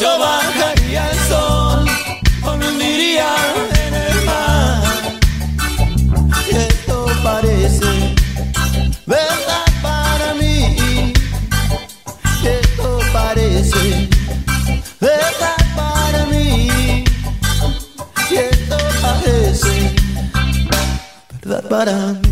yo bajaría el sol o me hundiría en el mar. Esto parece verdad para mí. Esto parece verdad para mí. Esto parece verdad para mí.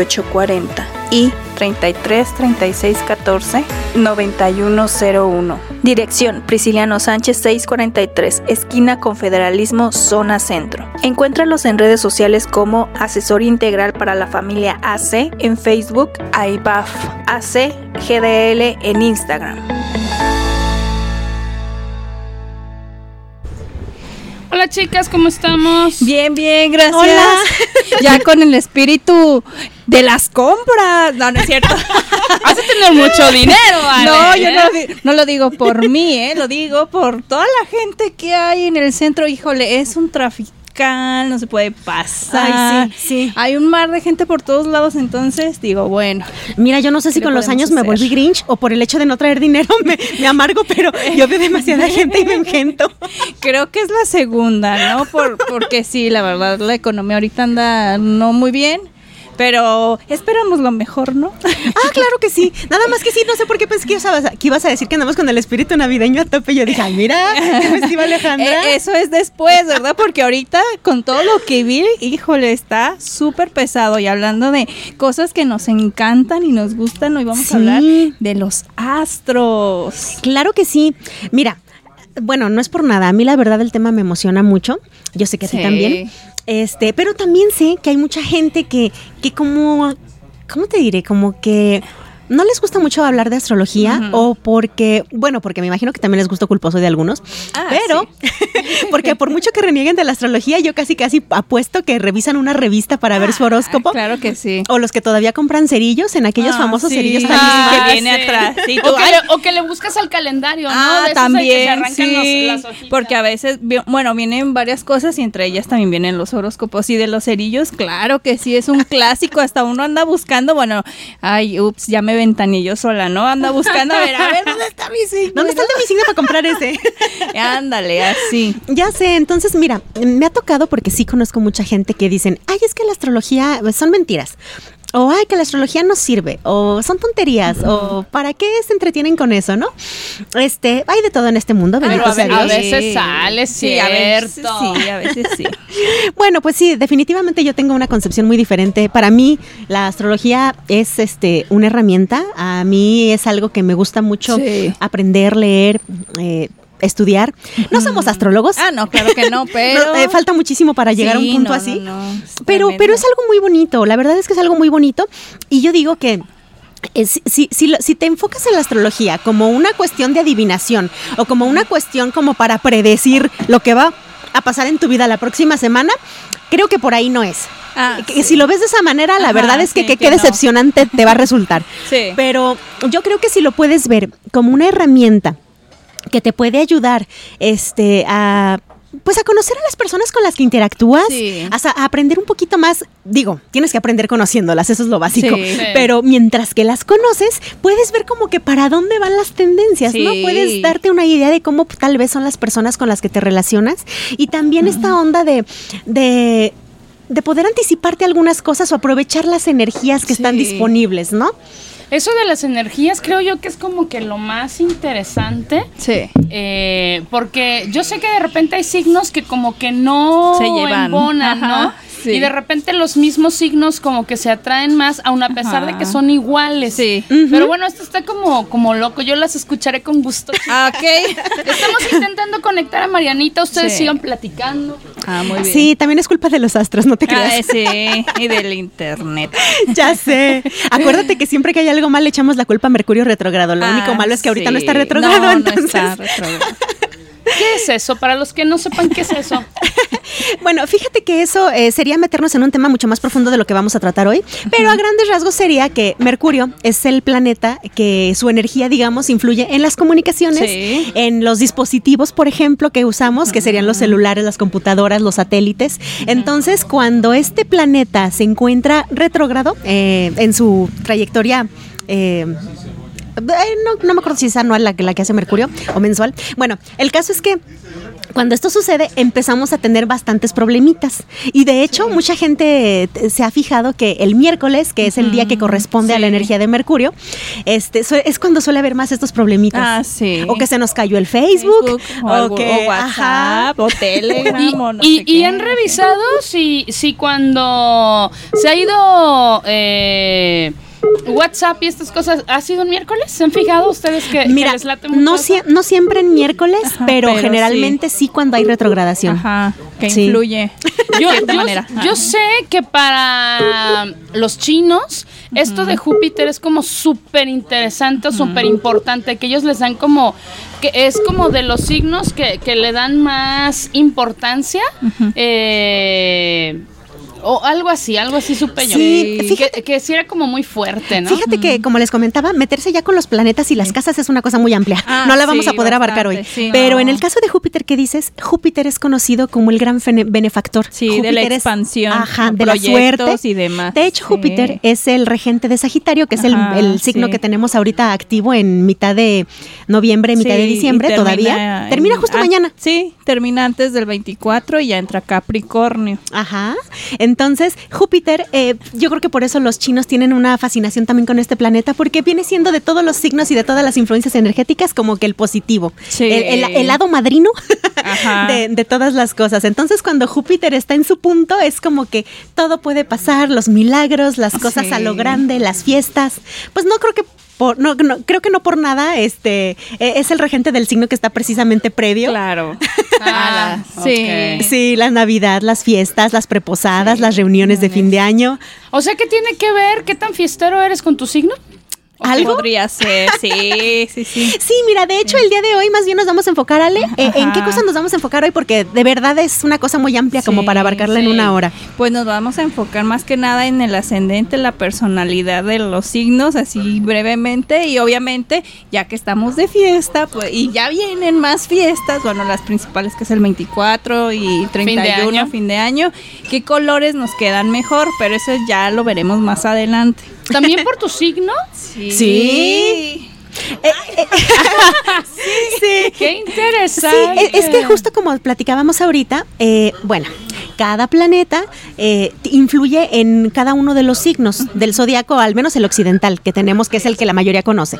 40 y 33 36 14 9101. Dirección Prisciliano Sánchez 643, esquina Confederalismo, zona centro. Encuéntralos en redes sociales como Asesor Integral para la Familia AC en Facebook, AIBAF AC GDL en Instagram. Hola chicas, ¿cómo estamos? Bien, bien, gracias. Hola. Ya con el espíritu de las compras. No, no es cierto. Has de tener mucho dinero, Ale, No, yo ¿eh? no, di- no lo digo por mí, ¿eh? Lo digo por toda la gente que hay en el centro. Híjole, es un traficante, no se puede pasar. Ay, sí, sí. Hay un mar de gente por todos lados, entonces digo, bueno. Mira, yo no sé si ¿Qué con los años me volví Grinch o por el hecho de no traer dinero me, me amargo, pero yo veo demasiada gente y me engento. Creo que es la segunda, ¿no? Por, porque sí, la verdad, la economía ahorita anda no muy bien. Pero esperamos lo mejor, ¿no? Ah, claro que sí. Nada más que sí, no sé por qué pensé que ibas a, que ibas a decir que andamos con el espíritu navideño a tope. Yo dije, ay, mira, festiva Alejandra. Eh, eso es después, ¿verdad? Porque ahorita con todo lo que vi, híjole, está súper pesado. Y hablando de cosas que nos encantan y nos gustan, hoy vamos Sí. a hablar de los astros. Claro que sí. Mira, bueno, no es por nada. A mí la verdad el tema me emociona mucho. Yo sé que a ti también. Este, pero también sé que hay mucha gente que, que como, ¿cómo te diré? Como que no les gusta mucho hablar de astrología o porque, bueno, porque me imagino que también es gusto culposo de algunos, Ah, pero porque por mucho que renieguen de la astrología, yo casi casi apuesto que revisan una revista para ver su horóscopo. Ah, Claro que sí. O los que todavía compran cerillos en aquellos Ah, famosos sí. cerillos Ah, que viene sí. atrás. Sí, o, que le, o que le buscas al calendario, ¿no? Ah, De esos en que se también, arrancan sí, los- las hojitas. porque a veces, bueno, vienen varias cosas y entre ellas también vienen los horóscopos y de los cerillos, claro que sí, es un clásico, hasta uno anda buscando, bueno, ay, ups, ya me ventané yo sola, ¿no? Anda buscando, a ver, a ver, ¿dónde está mi signo? ¿Dónde está el de mi signo para comprar ese? Ándale, así. Ya sé, entonces mira, me ha tocado porque sí conozco mucha gente que dicen, ay, es que la astrología pues, son mentiras. O ay, que la astrología no sirve, o son tonterías, o para qué se entretienen con eso, ¿no? Este, hay de todo en este mundo, Pero a, ver, veces sale, Sí, a veces cierto. sí, a veces sí. Bueno, pues sí, definitivamente yo tengo una concepción muy diferente. Para mí, la astrología es este una herramienta. A mí es algo que me gusta mucho Sí. aprender, leer, eh, estudiar. No somos astrólogos. Ah, no, claro que no, pero... No, eh, falta muchísimo para llegar a un punto no, así. no, pero, tremendo. pero es algo muy bonito. La verdad es que es algo muy bonito. Y yo digo que. eh, si, si, si lo- si te enfocas en la astrología como una cuestión de adivinación o como una cuestión como para predecir lo que va a pasar en tu vida la próxima semana, creo que por ahí no es. Ah, Que sí. Si lo ves de esa manera, la Ajá, verdad es que sí, qué que decepcionante te va a resultar. Sí. Pero yo creo que si lo puedes ver como una herramienta que te puede ayudar este, a pues a conocer a las personas con las que interactúas, Sí. a aprender un poquito más, digo, tienes que aprender conociéndolas, eso es lo básico, Sí. Sí. pero mientras que las conoces, puedes ver como que para dónde van las tendencias, ¿no? Puedes darte una idea de cómo tal vez son las personas con las que te relacionas y también esta onda de, de de poder anticiparte algunas cosas o aprovechar las energías que están disponibles, ¿no? Eso de las energías creo yo que es como que lo más interesante. Sí. eh, porque yo sé que de repente hay signos que como que no Se llevan. embonan, Ajá, ¿no? Sí. Y de repente los mismos signos como que se atraen más, aun a pesar de que son iguales. Sí. Pero bueno, esto está como, como loco. Yo las escucharé con gusto. Ah, ok. Estamos intentando conectar a Marianita. Ustedes Sí. sigan platicando. Ah, muy bien. Sí, también es culpa de los astros, no te creas. sí, y del internet. Ya sé. Acuérdate que siempre que hay algo mal le echamos la culpa a Mercurio retrógrado. Lo único Ah, malo es que ahorita no está retrógrado, No, no entonces. está retrógrado. ¿Qué es eso? Para los que no sepan qué es eso. bueno, fíjate que eso eh, sería meternos en un tema mucho más profundo de lo que vamos a tratar hoy, pero a grandes rasgos sería que Mercurio es el planeta que su energía, digamos, influye en las comunicaciones, Sí. en los dispositivos, por ejemplo, que usamos, que serían los celulares, las computadoras, los satélites. Entonces, cuando este planeta se encuentra retrógrado eh, en su trayectoria... eh, eh, no, no me acuerdo si es anual la, que- la que hace Mercurio o mensual. Bueno, el caso es que cuando esto sucede empezamos a tener bastantes problemitas. Y de hecho, mucha gente eh, se ha fijado que el miércoles, que es el día que corresponde a la energía de Mercurio, este es cuando suele haber más estos problemitas. Ah, sí. O que se nos cayó el Facebook, o, que o WhatsApp, o Telegram, Y, o no y- sé y qué. han revisado si, si cuando se ha ido eh, WhatsApp y estas cosas, ¿ha sido un miércoles? ¿Se han fijado ustedes que, que Mira, les late mucho no, eso? sie- no siempre en miércoles, Ajá, pero, pero generalmente sí. cuando hay retrogradación. Ajá, que Sí. influye. Yo, de cierta yo- manera. yo sé que para los chinos esto de Júpiter es como súper interesante o súper importante, que ellos les dan como, que es como de los signos que, que le dan más importancia. eh, o algo así, algo así supe yo. Sí, fíjate- que, sí era como muy fuerte, ¿no? Fíjate que, como les comentaba, meterse ya con los planetas y las casas es una cosa muy amplia. Ah, no la vamos sí, a poder abarcar hoy. sí. Pero en el caso de Júpiter que dices, Júpiter es conocido como el gran benefactor. Sí, de la es- expansión, ajá, de la suerte y demás. De hecho. Júpiter es el regente de Sagitario, que es el, Ajá, el signo que tenemos ahorita activo en mitad de noviembre, mitad de diciembre termina todavía. en- Termina justo ah, mañana. Sí, termina antes del 24 y ya entra Capricornio. Ajá. Entonces, Júpiter, eh, yo creo que por eso los chinos tienen una fascinación también con este planeta, porque viene siendo de todos los signos y de todas las influencias energéticas como que el positivo. Sí. El, el- el lado madrino de, de todas las cosas. Entonces, cuando Júpiter está en su punto, es como que todo puede pasar, los milagros, las cosas Sí. a lo grande, las fiestas. Pues no creo que por, no, no, creo que no por nada, este, eh, es el regente del signo que está precisamente previo. Claro. Ah, sí. ok. Sí, la Navidad, las fiestas, las preposadas, las reuniones de fin de año. O sea, ¿qué tiene que ver? ¿Qué tan fiestero eres con tu signo? ¿Algo? Podría ser, sí, sí, sí. Sí, mira, de hecho el día de hoy más bien nos vamos a enfocar, Ale, eh, ¿en qué cosas nos vamos a enfocar hoy? Porque de verdad es una cosa muy amplia como para abarcarla en una hora. Pues nos vamos a enfocar más que nada en el ascendente, la personalidad de los signos, así brevemente. Y obviamente, ya que estamos de fiesta, pues, y ya vienen más fiestas, bueno, las principales que es el 24 y 31, año. fin de año, ¿qué colores nos quedan mejor? Pero eso ya lo veremos más adelante. ¿También por tu signo? Sí. Sí. ¡Qué Sí, interesante! e- es que justo como platicábamos ahorita, eh, bueno, cada planeta eh, influye en cada uno de los signos del zodiaco, al menos el occidental, que tenemos, que es el que la mayoría conoce.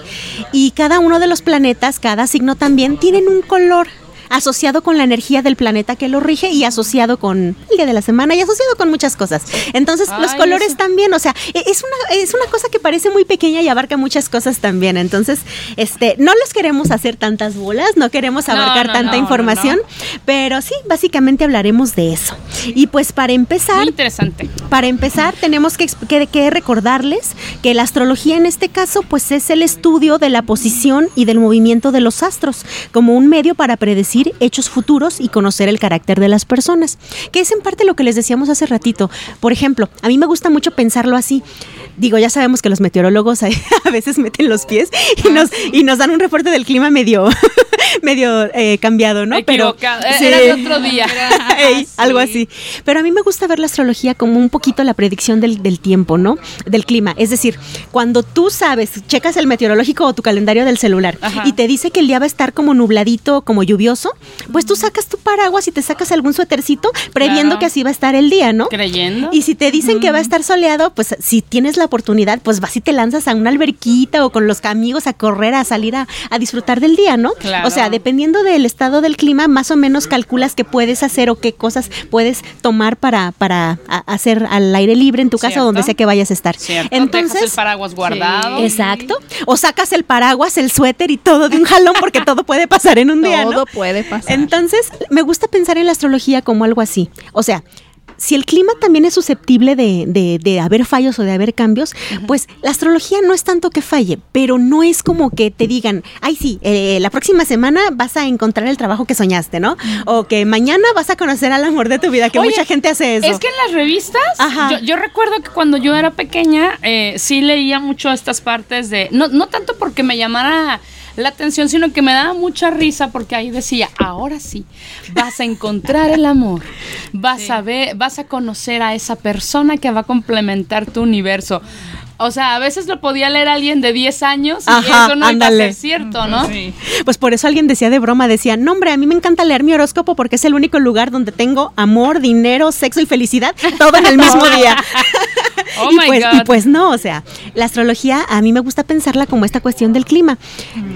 Y cada uno de los planetas, cada signo también, tienen un color asociado con la energía del planeta que lo rige y asociado con el día de la semana y asociado con muchas cosas. Entonces, los colores eso. también, o sea, e- es una, es una cosa que parece muy pequeña y abarca muchas cosas también. Entonces, este, no les queremos hacer tantas bolas, no queremos abarcar no, tanta no, información, pero sí, básicamente hablaremos de eso. Y pues para empezar, Muy interesante. para empezar, tenemos que, que- que recordarles que la astrología en este caso, pues es el estudio de la posición y del movimiento de los astros, como un medio para predecir hechos futuros y conocer el carácter de las personas, que es en parte lo que les decíamos hace ratito. Por ejemplo, a mí me gusta mucho pensarlo así. Digo, ya sabemos que los meteorólogos a a veces meten los pies y nos, y nos dan un reporte del clima medio, medio eh, cambiado, ¿no? Equivocado. sí. Era de otro día. Ey, Algo así. Pero a mí me gusta ver la astrología como un poquito la predicción del, del tiempo, ¿no? Del clima. Es decir, cuando tú sabes, checas el meteorológico o tu calendario del celular Ajá. y te dice que el día va a estar como nubladito, como lluvioso, pues tú sacas tu paraguas y te sacas algún suétercito previendo Claro. que así va a estar el día, ¿no? Creyendo. Y si te dicen que va a estar soleado, pues si tienes la oportunidad, pues vas y te lanzas a una alberquita o con los amigos a correr, a salir a, a disfrutar del día, ¿no? Claro. O sea, dependiendo del estado del clima, más o menos calculas qué puedes hacer o qué cosas puedes tomar para, para hacer al aire libre en tu casa o donde sea que vayas a estar. Cierto. Dejas el Entonces, paraguas guardado. exacto. O sacas el paraguas, el suéter y todo de un jalón porque todo puede pasar en un día, ¿no? Todo puede pasar. Entonces, me gusta pensar en la astrología como algo así. O sea, si el clima también es susceptible de, de- de haber fallos o de haber cambios, pues la astrología no es tanto que falle, pero no es como que te digan, ay sí, eh, la próxima semana vas a encontrar el trabajo que soñaste, ¿no? O que mañana vas a conocer al amor de tu vida, que Oye, mucha gente hace eso. Es que en las revistas, Ajá. yo, yo recuerdo que cuando yo era pequeña, eh, sí leía mucho estas partes de. No, no tanto porque me llamara la atención, sino que me daba mucha risa porque ahí decía, ahora sí, vas a encontrar el amor, vas a ver, vas a conocer a esa persona que va a complementar tu universo. O sea, a veces lo podía leer alguien de 10 años y Ajá, eso no iba a ándale. ser cierto, ¿no? Pues por eso alguien decía de broma, decía, no hombre, a mí me encanta leer mi horóscopo porque es el único lugar donde tengo amor, dinero, sexo y felicidad, todo en el mismo día. Oh y, my pues, God. y pues no, o sea, la astrología a mí me gusta pensarla como esta cuestión del clima.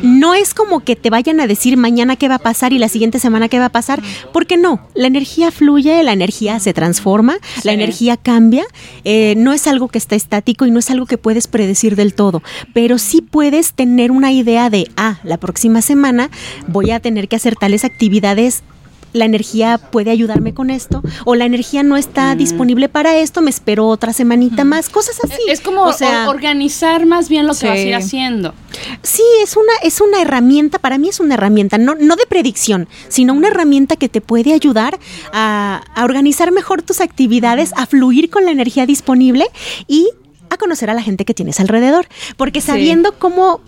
No es como que te vayan a decir mañana qué va a pasar y la siguiente semana qué va a pasar, porque no, la energía fluye, la energía se transforma, la energía cambia, eh, no es algo que está estático y no es algo que puedes predecir del todo, pero sí puedes tener una idea de, ah, la próxima semana voy a tener que hacer tales actividades la energía puede ayudarme con esto o la energía no está disponible para esto, me espero otra semanita más, cosas así. Es como O sea, or- organizar más bien lo que vas a ir haciendo. Sí, es una, es una herramienta, para mí es una herramienta, no, no de predicción, sino una herramienta que te puede ayudar a, a organizar mejor tus actividades, a fluir con la energía disponible y a conocer a la gente que tienes alrededor. Porque sabiendo cómo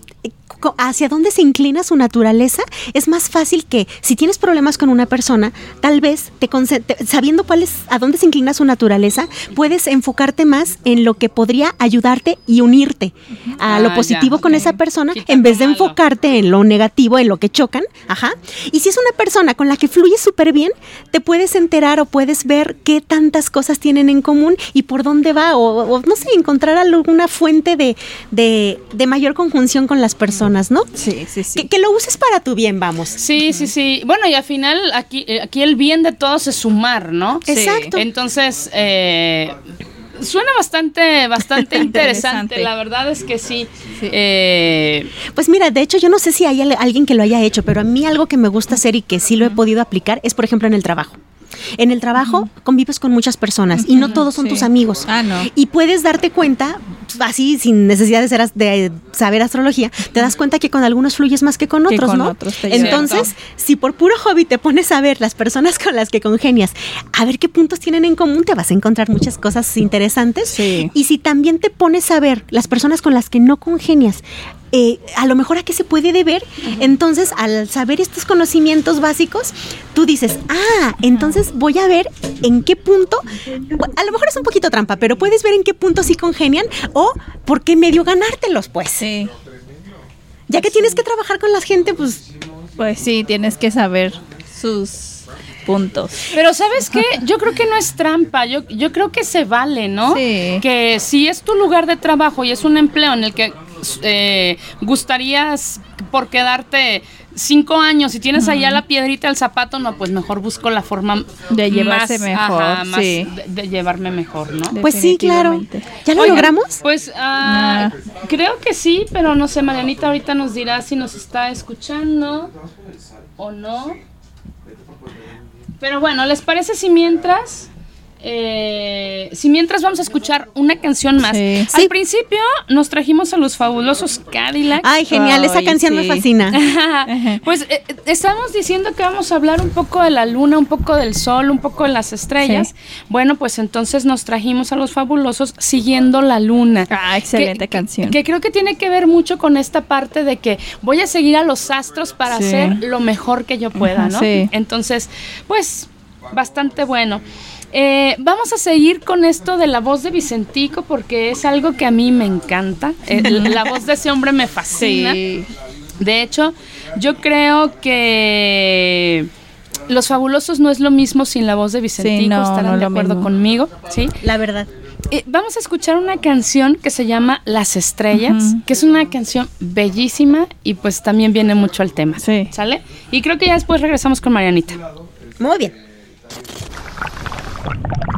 hacia dónde se inclina su naturaleza, es más fácil que si tienes problemas con una persona, tal vez te te- sabiendo cuál es, a dónde se inclina su naturaleza, puedes enfocarte más en lo que podría ayudarte y unirte a Ah, lo ya, positivo con esa persona en vez de malo. enfocarte en lo negativo, en lo que chocan, ajá. Y si es una persona con la que fluye súper bien, te puedes enterar o puedes ver qué tantas cosas tienen en común y por dónde va, o, o, no sé, encontrar alguna fuente de, de, de mayor conjunción con las personas, ¿no? Sí, sí, sí. Que, que lo uses para tu bien, vamos. Sí, sí, sí. Bueno, y al final aquí, eh, aquí el bien de todos es sumar, ¿no? Sí. Exacto. Entonces, eh, suena bastante, bastante interesante. Interesante. La verdad es que sí. Sí. Eh, Pues mira, de hecho yo no sé si hay al- alguien que lo haya hecho, pero a mí algo que me gusta hacer y que sí lo he podido aplicar es, por ejemplo, en el trabajo. En el trabajo convives con muchas personas y no todos son sí. tus amigos. Ah, no. Y puedes darte cuenta, así sin necesidad de, ser de saber astrología, te das cuenta que con algunos fluyes más que con Que otros, con ¿no? otros. Entonces, si por puro hobby te pones a ver las personas con las que congenias, a ver qué puntos tienen en común, te vas a encontrar muchas cosas interesantes. Sí. Y si también te pones a ver las personas con las que no congenias, eh, a lo mejor a qué se puede deber, entonces al saber estos conocimientos básicos, tú dices, ah, entonces voy a ver en qué punto, a lo mejor es un poquito trampa, pero puedes ver en qué punto sí congenian o por qué medio ganártelos, pues. Sí. Ya que tienes que trabajar con la gente, pues Pues sí, tienes que saber sus puntos. pero ¿sabes qué? Yo creo que no es trampa, yo, yo creo que se vale, ¿no? Sí. Que si es tu lugar de trabajo y es un empleo en el que eh, gustarías por quedarte cinco años y tienes allá la piedrita del zapato, no, pues mejor busco la forma De llevarse más, mejor, ajá, más sí. de, de llevarme mejor, ¿no? Pues sí, claro. ¿Ya lo Oigan, logramos? Pues ah, creo que sí, pero no sé, Marianita ahorita nos dirá si nos está escuchando o no. Pero bueno, ¿les parece si mientras... eh, si mientras vamos a escuchar una canción más. Sí. Al Sí. principio nos trajimos a los fabulosos Cadillacs. Ay, genial, esa Ay, canción me fascina. pues eh, estamos diciendo que vamos a hablar un poco de la luna, un poco del sol, un poco de las estrellas. Sí. Bueno, pues entonces nos trajimos a los fabulosos siguiendo la luna. Ah, excelente Que- canción. Que creo que tiene que ver mucho con esta parte de que voy a seguir a los astros para Sí. hacer lo mejor que yo pueda, ¿no? sí. Entonces, pues, bastante bueno. Eh, vamos a seguir con esto de la voz de Vicentico porque es algo que a mí me encanta. Eh, la voz de ese hombre me fascina. Sí. De hecho, yo creo que Los Fabulosos no es lo mismo sin la voz de Vicentico, Sí, no, estarán no de acuerdo mismo. conmigo, ¿sí? La verdad. Eh, vamos a escuchar una canción que se llama Las Estrellas, que es una canción bellísima y pues también viene mucho al tema. Sí. ¿Sale? Y creo que ya después regresamos con Marianita. Muy bien. Thank you.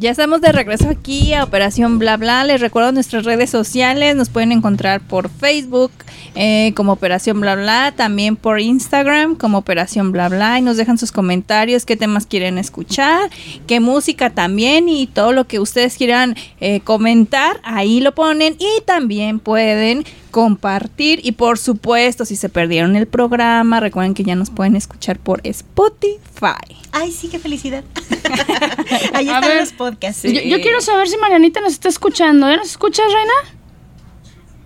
Ya estamos de regreso aquí a Operación Bla Bla. Les recuerdo nuestras redes sociales. Nos pueden encontrar por Facebook eh, como Operación Bla Bla. También por Instagram como Operación Bla Bla. Y nos dejan sus comentarios, qué temas quieren escuchar, qué música también y todo lo que ustedes quieran eh, comentar. Ahí lo ponen. Y también pueden compartir. Y por supuesto, si se perdieron el programa, recuerden que ya nos pueden escuchar por Spotify. Ay, sí, qué felicidad. Ahí A están ver. los podcasts. Yo, yo quiero saber si Marianita nos está escuchando. ¿Ya nos escuchas, Reina?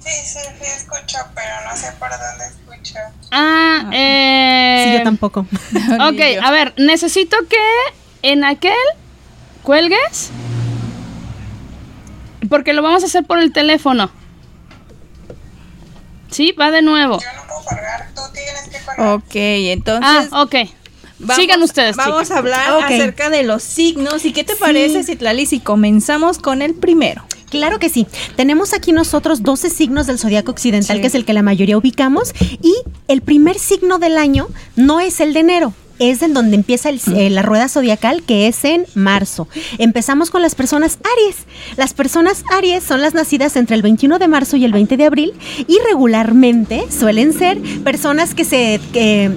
Sí, sí, sí, escucho, pero no sé por dónde escucho. Ah, eh. Sí, yo tampoco. Ok, a ver, necesito que en aquel cuelgues. Porque lo vamos a hacer por el teléfono. Sí, va de nuevo. Yo no puedo colgar, tú tienes que colgar. Ok, entonces. Ah, ok. Vamos- Sigan ustedes. Vamos chicas. a hablar acerca de los signos. ¿Y qué te Sí. parece, Citlali, si comenzamos con el primero? Claro que sí. Tenemos aquí nosotros 12 signos del zodiaco occidental, Sí. que es el que la mayoría ubicamos. Y el primer signo del año no es el de enero. Es en donde empieza el- eh, la rueda zodiacal, que es en marzo. Empezamos con las personas Aries. Las personas Aries son las nacidas entre el 21 de marzo y el 20 de abril y regularmente suelen ser personas que se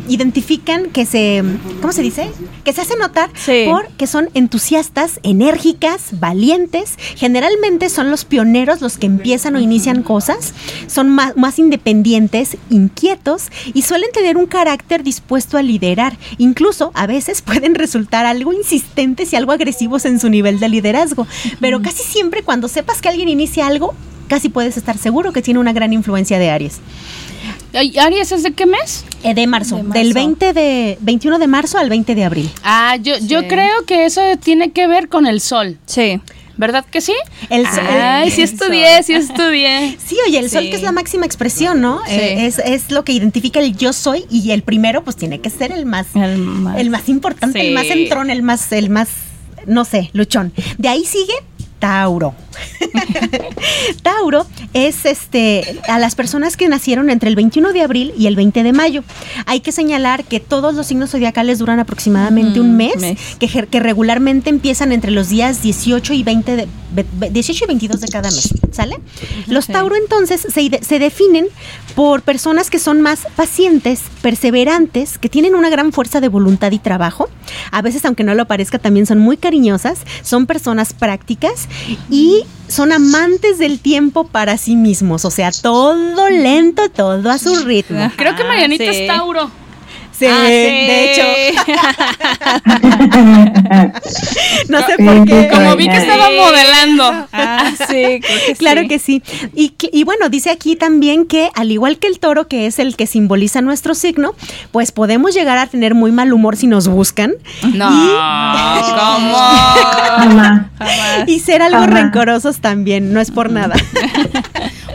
identifican, que se, ¿cómo se dice? Que se hacen notar Sí. por que son entusiastas, enérgicas, valientes. Generalmente son los pioneros los que empiezan o inician cosas. Son más, más independientes, inquietos y suelen tener un carácter dispuesto a liderar. Incluso a veces pueden resultar algo insistentes y algo agresivos en su nivel de liderazgo. Pero casi siempre cuando sepas que alguien inicia algo, casi puedes estar seguro que tiene una gran influencia de Aries. Ay, ¿Aries es de qué mes? Eh, de, marzo, De marzo. del 20 de 21 de marzo al 20 de abril. Ah, yo, yo creo que eso tiene que ver con el sol. Sí. ¿Verdad que sí? El sol- Ay, sí estudié, sí estudié. Sí, oye, el sol que es la máxima expresión, ¿no? Sí. Eh, es, es lo que identifica el yo soy y el primero pues tiene que ser el más, El más. el más importante, Sí. el más entrón, el más, el más, no sé, luchón. De ahí sigue Tauro. Tauro es este a las personas que nacieron entre el 21 de abril y el 20 de mayo. Hay que señalar que todos los signos zodiacales duran aproximadamente un Ujú, mes, mes. Que, que regularmente empiezan entre los días 18 y 20 de, ve- ve- 18 y 22 de cada mes, ¿sale? Los. Tauro entonces se, se definen por personas que son más pacientes, perseverantes, que tienen una gran fuerza de voluntad y trabajo. A veces, aunque no lo parezca, también son muy cariñosas, son personas prácticas y son amantes del tiempo para sí mismos. O sea, todo lento, todo a su ritmo. Creo que Ah, Marianita sí. es Tauro. Sí, Ah, sí. de hecho, no sé por qué. Como vi que estaba modelando. Ah, sí, que Claro sí. que sí. Y, que- y bueno, dice aquí también que al igual que el toro, que es el que simboliza nuestro signo, pues podemos llegar a tener muy mal humor si nos buscan No, ¿cómo? Mamá. Jamás. y ser algo rencorosos también, no es por nada.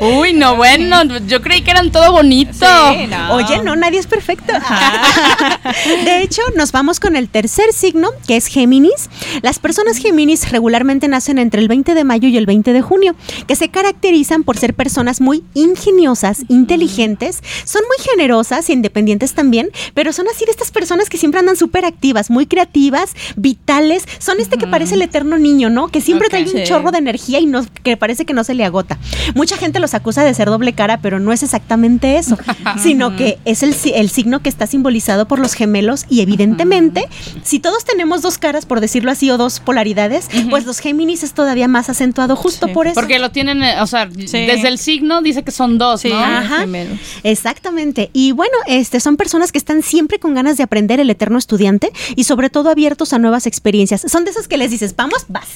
Uy, no, bueno, yo creí que eran todo bonito. Sí, no. Oye, no, nadie es perfecto. De hecho, nos vamos con el tercer signo, que es Géminis. Las personas Géminis regularmente nacen entre el 20 de mayo y el 20 de junio, que se caracterizan por ser personas muy ingeniosas, inteligentes, son muy generosas e independientes también, pero son así de estas personas que siempre andan súper activas, muy creativas, vitales. Son este que parece el eterno niño, ¿no? Que siempre trae un Sí. chorro de energía y no, que parece que no se le agota. Mucha gente los acusa de ser doble cara, pero no es exactamente eso, sino que es el, si- el signo que está simbolizado por los gemelos y evidentemente, si todos tenemos dos caras, por decirlo así, o dos polaridades, pues los Géminis es todavía más acentuado justo Sí. por eso. Porque lo tienen, eh, o sea, desde el signo dice que son dos, Sí, ¿no? Ajá. gemelos. Exactamente. Y bueno, este son personas que están siempre con ganas de aprender el eterno estudiante y sobre todo abiertos a nuevas experiencias. Son de esos que les dices, vamos, vas.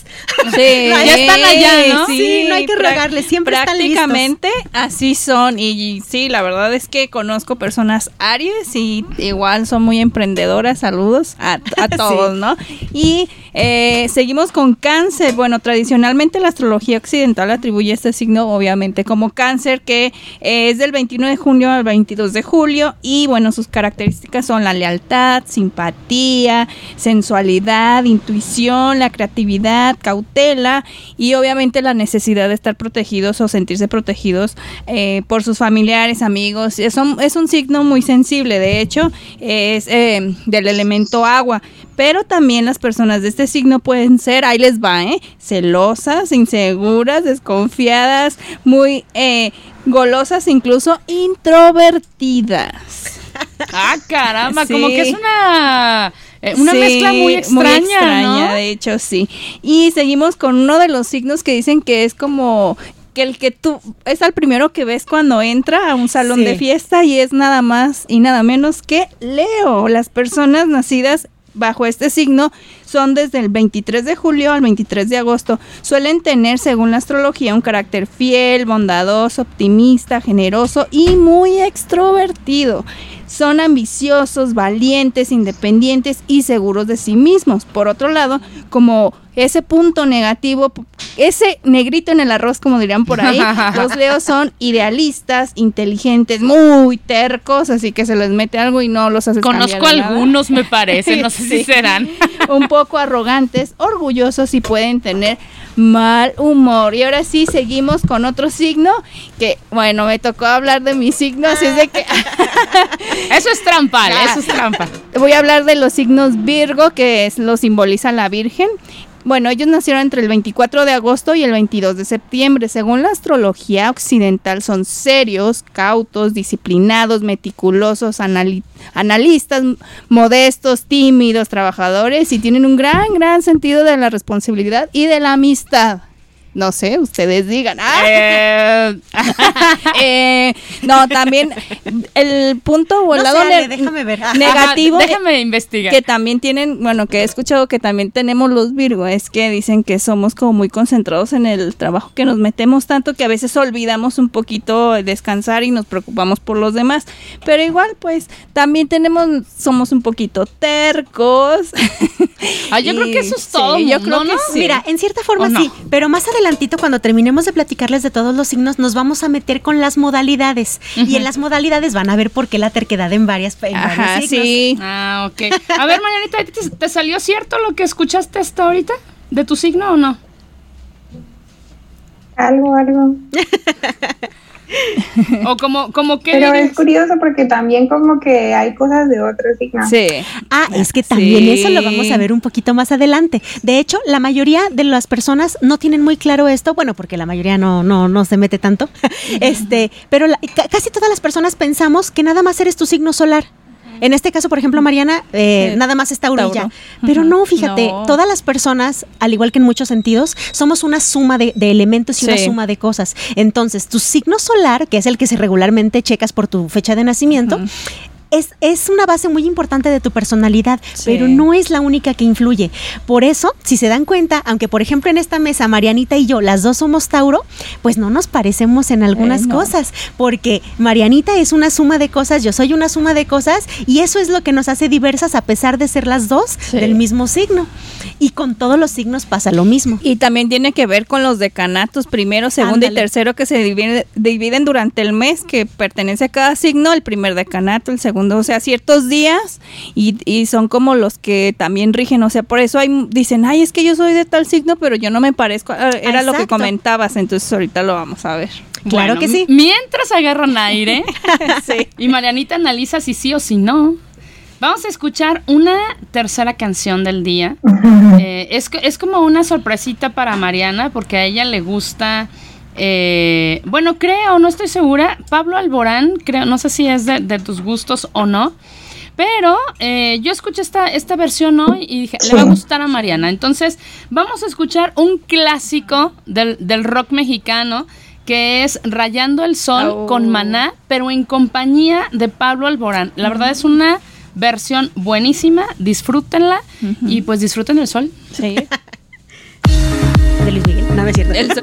Sí, No, ya están allá, ¿no? Sí, no hay que rogarles, siempre están listos. Así son. Y, sí, la verdad es que conozco personas Aries y igual son muy emprendedoras. Saludos a, a todos, ¿no? Y eh, seguimos con cáncer. Bueno, tradicionalmente la astrología occidental atribuye este signo obviamente como cáncer, que es del 21 de junio al 22 de julio. Y bueno, sus características son la lealtad, simpatía, sensualidad, intuición, la creatividad, cautela y obviamente la necesidad de estar protegidos o sentirse protegidos eh, por sus familiares, amigos. Es un, es un signo muy sensible, de hecho, es eh, del elemento agua. Pero también las personas de este signo pueden ser, ahí les va, ¿eh? Celosas, inseguras, desconfiadas, muy eh, golosas, incluso introvertidas. Ah, caramba, Sí. como que es una, una Sí, mezcla muy extraña, extraña, ¿no? de hecho, sí. Y seguimos con uno de los signos que dicen que es como que el que tú es el primero que ves cuando entra a un salón Sí. de fiesta y es nada más y nada menos que Leo. Las personas nacidas bajo este signo son desde el 23 de julio al 23 de agosto. Suelen tener, según la astrología, un carácter fiel, bondadoso, optimista, generoso y muy extrovertido. Son ambiciosos, valientes, independientes y seguros de sí mismos. Por otro lado, como ese punto negativo, ese negrito en el arroz, como dirían por ahí, los leos son idealistas, inteligentes, muy tercos, así que se les mete algo y no los hace Conozco cambiar de algunos, me parece, no sé si serán. un poco arrogantes, orgullosos y pueden tener mal humor. Y ahora sí seguimos con otro signo que, bueno, me tocó hablar de mi signo, así es de que Eso es trampa, eso es trampa. voy a hablar de los signos Virgo, que es, lo simboliza la Virgen. Bueno, ellos nacieron entre el 24 de agosto y el 22 de septiembre. Según la astrología occidental, son serios, cautos, disciplinados, meticulosos, anali- analistas, modestos, tímidos, trabajadores y tienen un gran, gran sentido de la responsabilidad y de la amistad. No sé, ustedes digan. Ah, Eh, eh, no, también el punto o el No lado sé, Ale, déjame ver. Negativo ajá, déjame investigar. que también tienen, bueno, que he escuchado que también tenemos los Virgo, es que dicen que somos como muy concentrados en el trabajo, que nos metemos tanto que a veces olvidamos un poquito de descansar y nos preocupamos por los demás. Pero igual, pues, también tenemos, somos un poquito tercos. Ah, yo creo que eso es sí, todo. yo creo que ¿no? sí. Mira, en cierta forma sí, pero más adelantito cuando terminemos de platicarles de todos los signos nos vamos a meter con las modalidades y en las modalidades van a ver por qué la terquedad en varias en Ajá, varios signos. sí. Ah, ok. A ver, Marianita, ¿te, te salió cierto lo que escuchaste hasta ahorita? ¿De tu signo o no? Algo, algo. O como, como que Pero es curioso porque también como que hay cosas de otros signos. Sí. Ah, es que también Sí. eso lo vamos a ver un poquito más adelante. De hecho, la mayoría de las personas no tienen muy claro esto, bueno, porque la mayoría no, no, no se mete tanto, este, pero la- ca- casi todas las personas pensamos que nada más eres tu signo solar. En este caso, por ejemplo, Mariana, eh, Sí. nada más es Tauro ya. Pero no, fíjate, No. todas las personas, al igual que en muchos sentidos, somos una suma de, de elementos y una suma de cosas. Entonces, tu signo solar, que es el que se regularmente checas por tu fecha de nacimiento, es, es una base muy importante de tu personalidad, Sí. pero no es la única que influye. Por eso, si se dan cuenta, aunque por ejemplo en esta mesa Marianita y yo, las dos somos Tauro, pues no nos parecemos en algunas Eh, no. cosas, porque Marianita es una suma de cosas, yo soy una suma de cosas, y eso es lo que nos hace diversas a pesar de ser las dos Sí. del mismo signo. Y con todos los signos pasa lo mismo. Y también tiene que ver con los decanatos, primero, segundo y tercero, que se divide- dividen durante el mes, que pertenece a cada signo, el primer decanato, el segundo, o sea, ciertos días, y, y son como los que también rigen, o sea, por eso hay, dicen, ay, es que yo soy de tal signo, pero yo no me parezco, a- era lo que comentabas, entonces ahorita lo vamos a ver. Claro Bueno, que sí. Mientras agarran aire sí. y Marianita analiza si sí o si no, vamos a escuchar una tercera canción del día. Eh, es, es como una sorpresita para Mariana porque a ella le gusta, eh, bueno, creo, no estoy segura, Pablo Alborán, creo, no sé si es de, de tus gustos o no. Pero eh, yo escuché esta, esta versión hoy y dije, le va a gustar a Mariana. Entonces, vamos a escuchar un clásico del, del rock mexicano que es Rayando el Sol Oh. con Maná, pero en compañía de Pablo Alborán. La verdad es una versión buenísima, disfrútenla y pues disfruten el sol. Sí. De Luis Miguel. No, no es cierto. El so-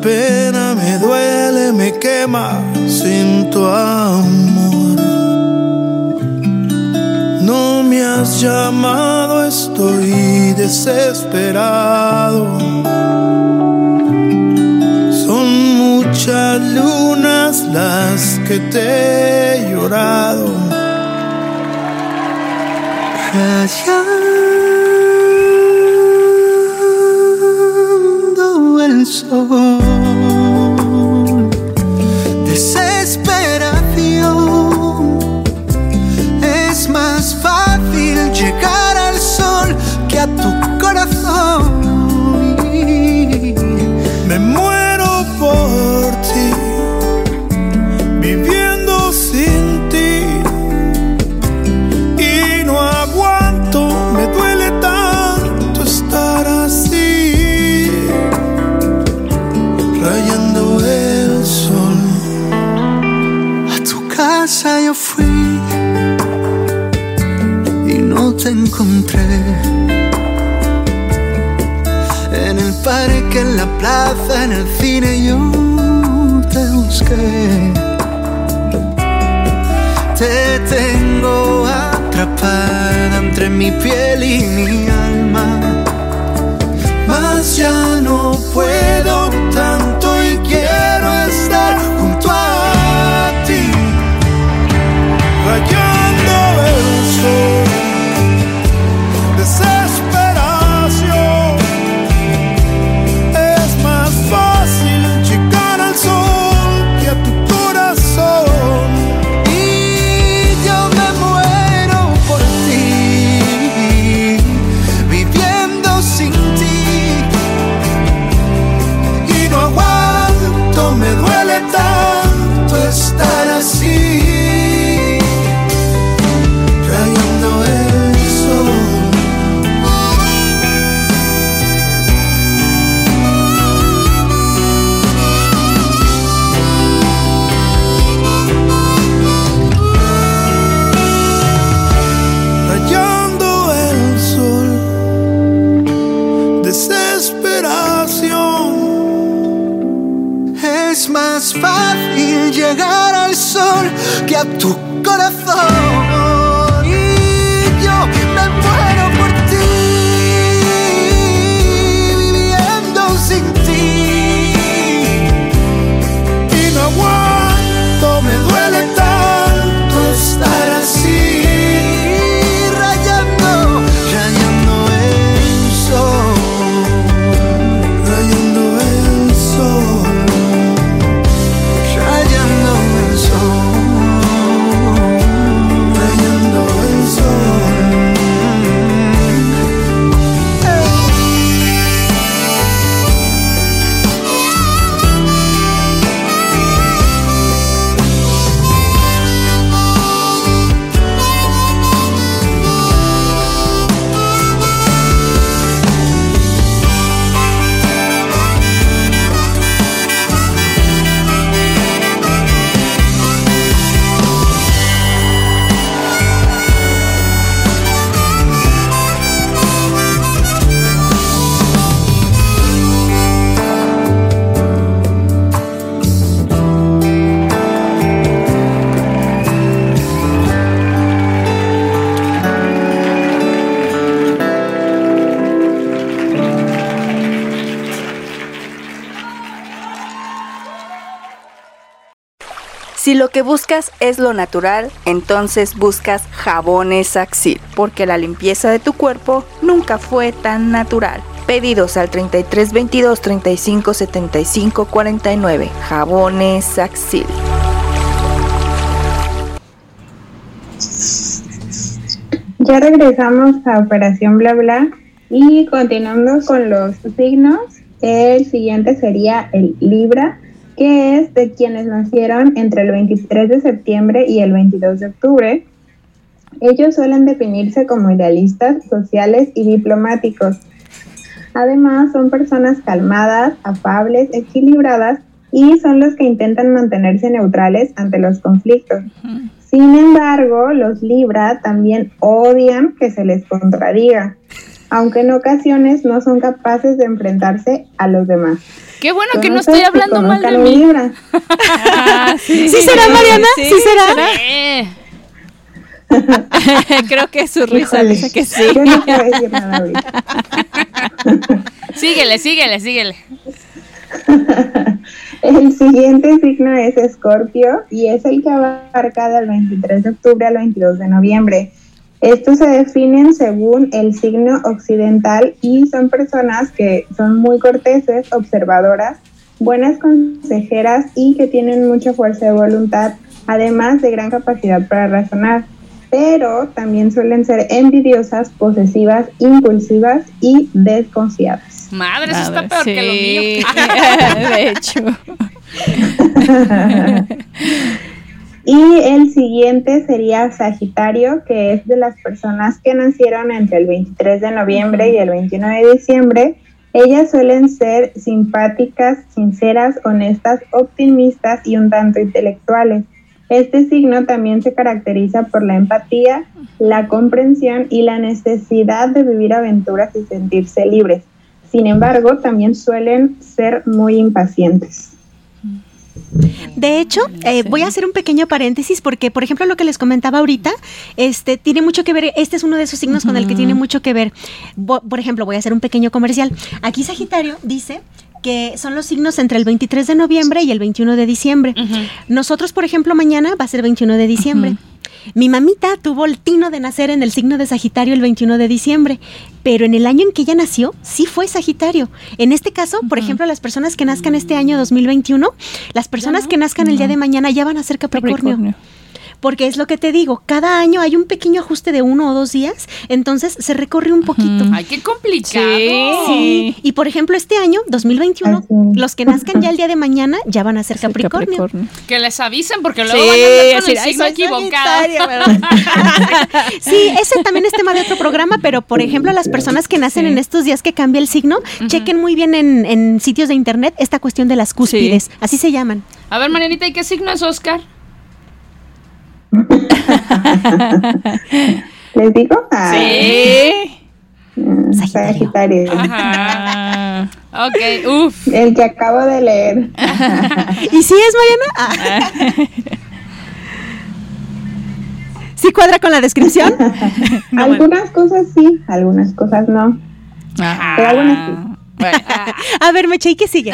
pena me duele, me quema sin tu amor. No me has llamado, estoy desesperado. Son muchas lunas las que te he llorado. Rayando el sol. Plaza, en el cine yo te busqué. Te tengo atrapada entre mi piel y mi alma. Mas ya no puedo tanto Si lo que buscas es lo natural, entonces buscas jabones Axil, porque la limpieza de tu cuerpo nunca fue tan natural. Pedidos al 33 22 35 75 49. Jabones Axil. Ya regresamos a Operación Bla Bla y continuando con los signos, el siguiente sería el Libra, que es de quienes nacieron entre el 23 de septiembre y el 22 de octubre. Ellos suelen definirse como idealistas, sociales y diplomáticos. Además, son personas calmadas, afables, equilibradas y son los que intentan mantenerse neutrales ante los conflictos. Sin embargo, los Libra también odian que se les contradiga, aunque en ocasiones no son capaces de enfrentarse a los demás. Qué bueno que no estoy hablando mal de mí. Libra. ¿Sí será, Mariana? ¿Sí, será? Eh, Creo que su risa dice que sí. Yo no puedo decir nada ahorita. síguele, síguele, síguele. El siguiente signo es Escorpio y es el que abarca del 23 de octubre al 22 de noviembre. Estos se definen según el signo occidental y son personas que son muy corteses, observadoras, buenas consejeras y que tienen mucha fuerza de voluntad, además de gran capacidad para razonar. Pero también suelen ser envidiosas, posesivas, impulsivas y desconfiadas. Madre, eso está peor que lo mío. De hecho. Y el siguiente sería Sagitario, que es de las personas que nacieron entre el 23 de noviembre y el 21 de diciembre. Ellas suelen ser simpáticas, sinceras, honestas, optimistas y un tanto intelectuales. Este signo también se caracteriza por la empatía, la comprensión y la necesidad de vivir aventuras y sentirse libres. Sin embargo, también suelen ser muy impacientes. De hecho, eh, voy a hacer un pequeño paréntesis porque, por ejemplo, lo que les comentaba ahorita, este tiene mucho que ver. Este es uno de esos signos con el que tiene mucho que ver. Bo- por ejemplo, voy a hacer un pequeño comercial. Aquí Sagitario dice que son los signos entre el 23 de noviembre y el 21 de diciembre. Nosotros, por ejemplo, mañana va a ser 21 de diciembre. Mi mamita tuvo el tino de nacer en el signo de Sagitario el 21 de diciembre, pero en el año en que ella nació sí fue Sagitario. En este caso, por ejemplo, las personas que nazcan este año 2021, las personas que nazcan el día de mañana ya van a ser Capricornio. Capricornio. Porque es lo que te digo, cada año hay un pequeño ajuste de uno o dos días, entonces se recorre un poquito. Ay, qué complicado. Sí. Y por ejemplo, este año, 2021, Así. los que nazcan ya el día de mañana ya van a ser Capricornio. Que les avisen porque luego Sí, van a andar con el "Ay, signo equivocado. Sagitario", ¿verdad? Sí, ese también es tema de otro programa, pero por ejemplo, las personas que nacen Sí. en estos días que cambia el signo, chequen muy bien en, en sitios de internet esta cuestión de las cúspides, así se llaman. A ver, Marianita, ¿y qué signo es Oscar? ¿Les digo? Ah, Sí. mm, Sagitario. Sagitario. Ok, uff. El que acabo de leer. ¿Y sí es Mariana? Ah. ¿Sí cuadra con la descripción? algunas cosas sí, algunas cosas no. Pero algunas sí. Bueno, A ver, Meche, ¿y qué sigue?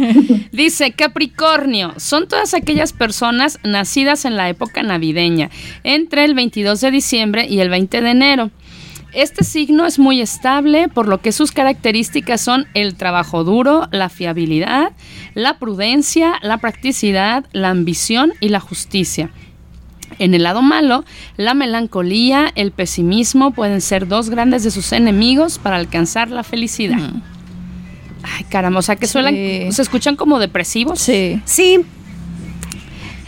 Dice Capricornio, son todas aquellas personas nacidas en la época navideña, entre el 22 de diciembre y el 20 de enero. Este signo es muy estable, por lo que sus características son el trabajo duro, la fiabilidad, la prudencia, la practicidad, la ambición y la justicia. En el lado malo, la melancolía, el pesimismo pueden ser dos grandes de sus enemigos para alcanzar la felicidad. Ay, caramba, o sea que Sí. suelen, se escuchan como depresivos. sí. Sí,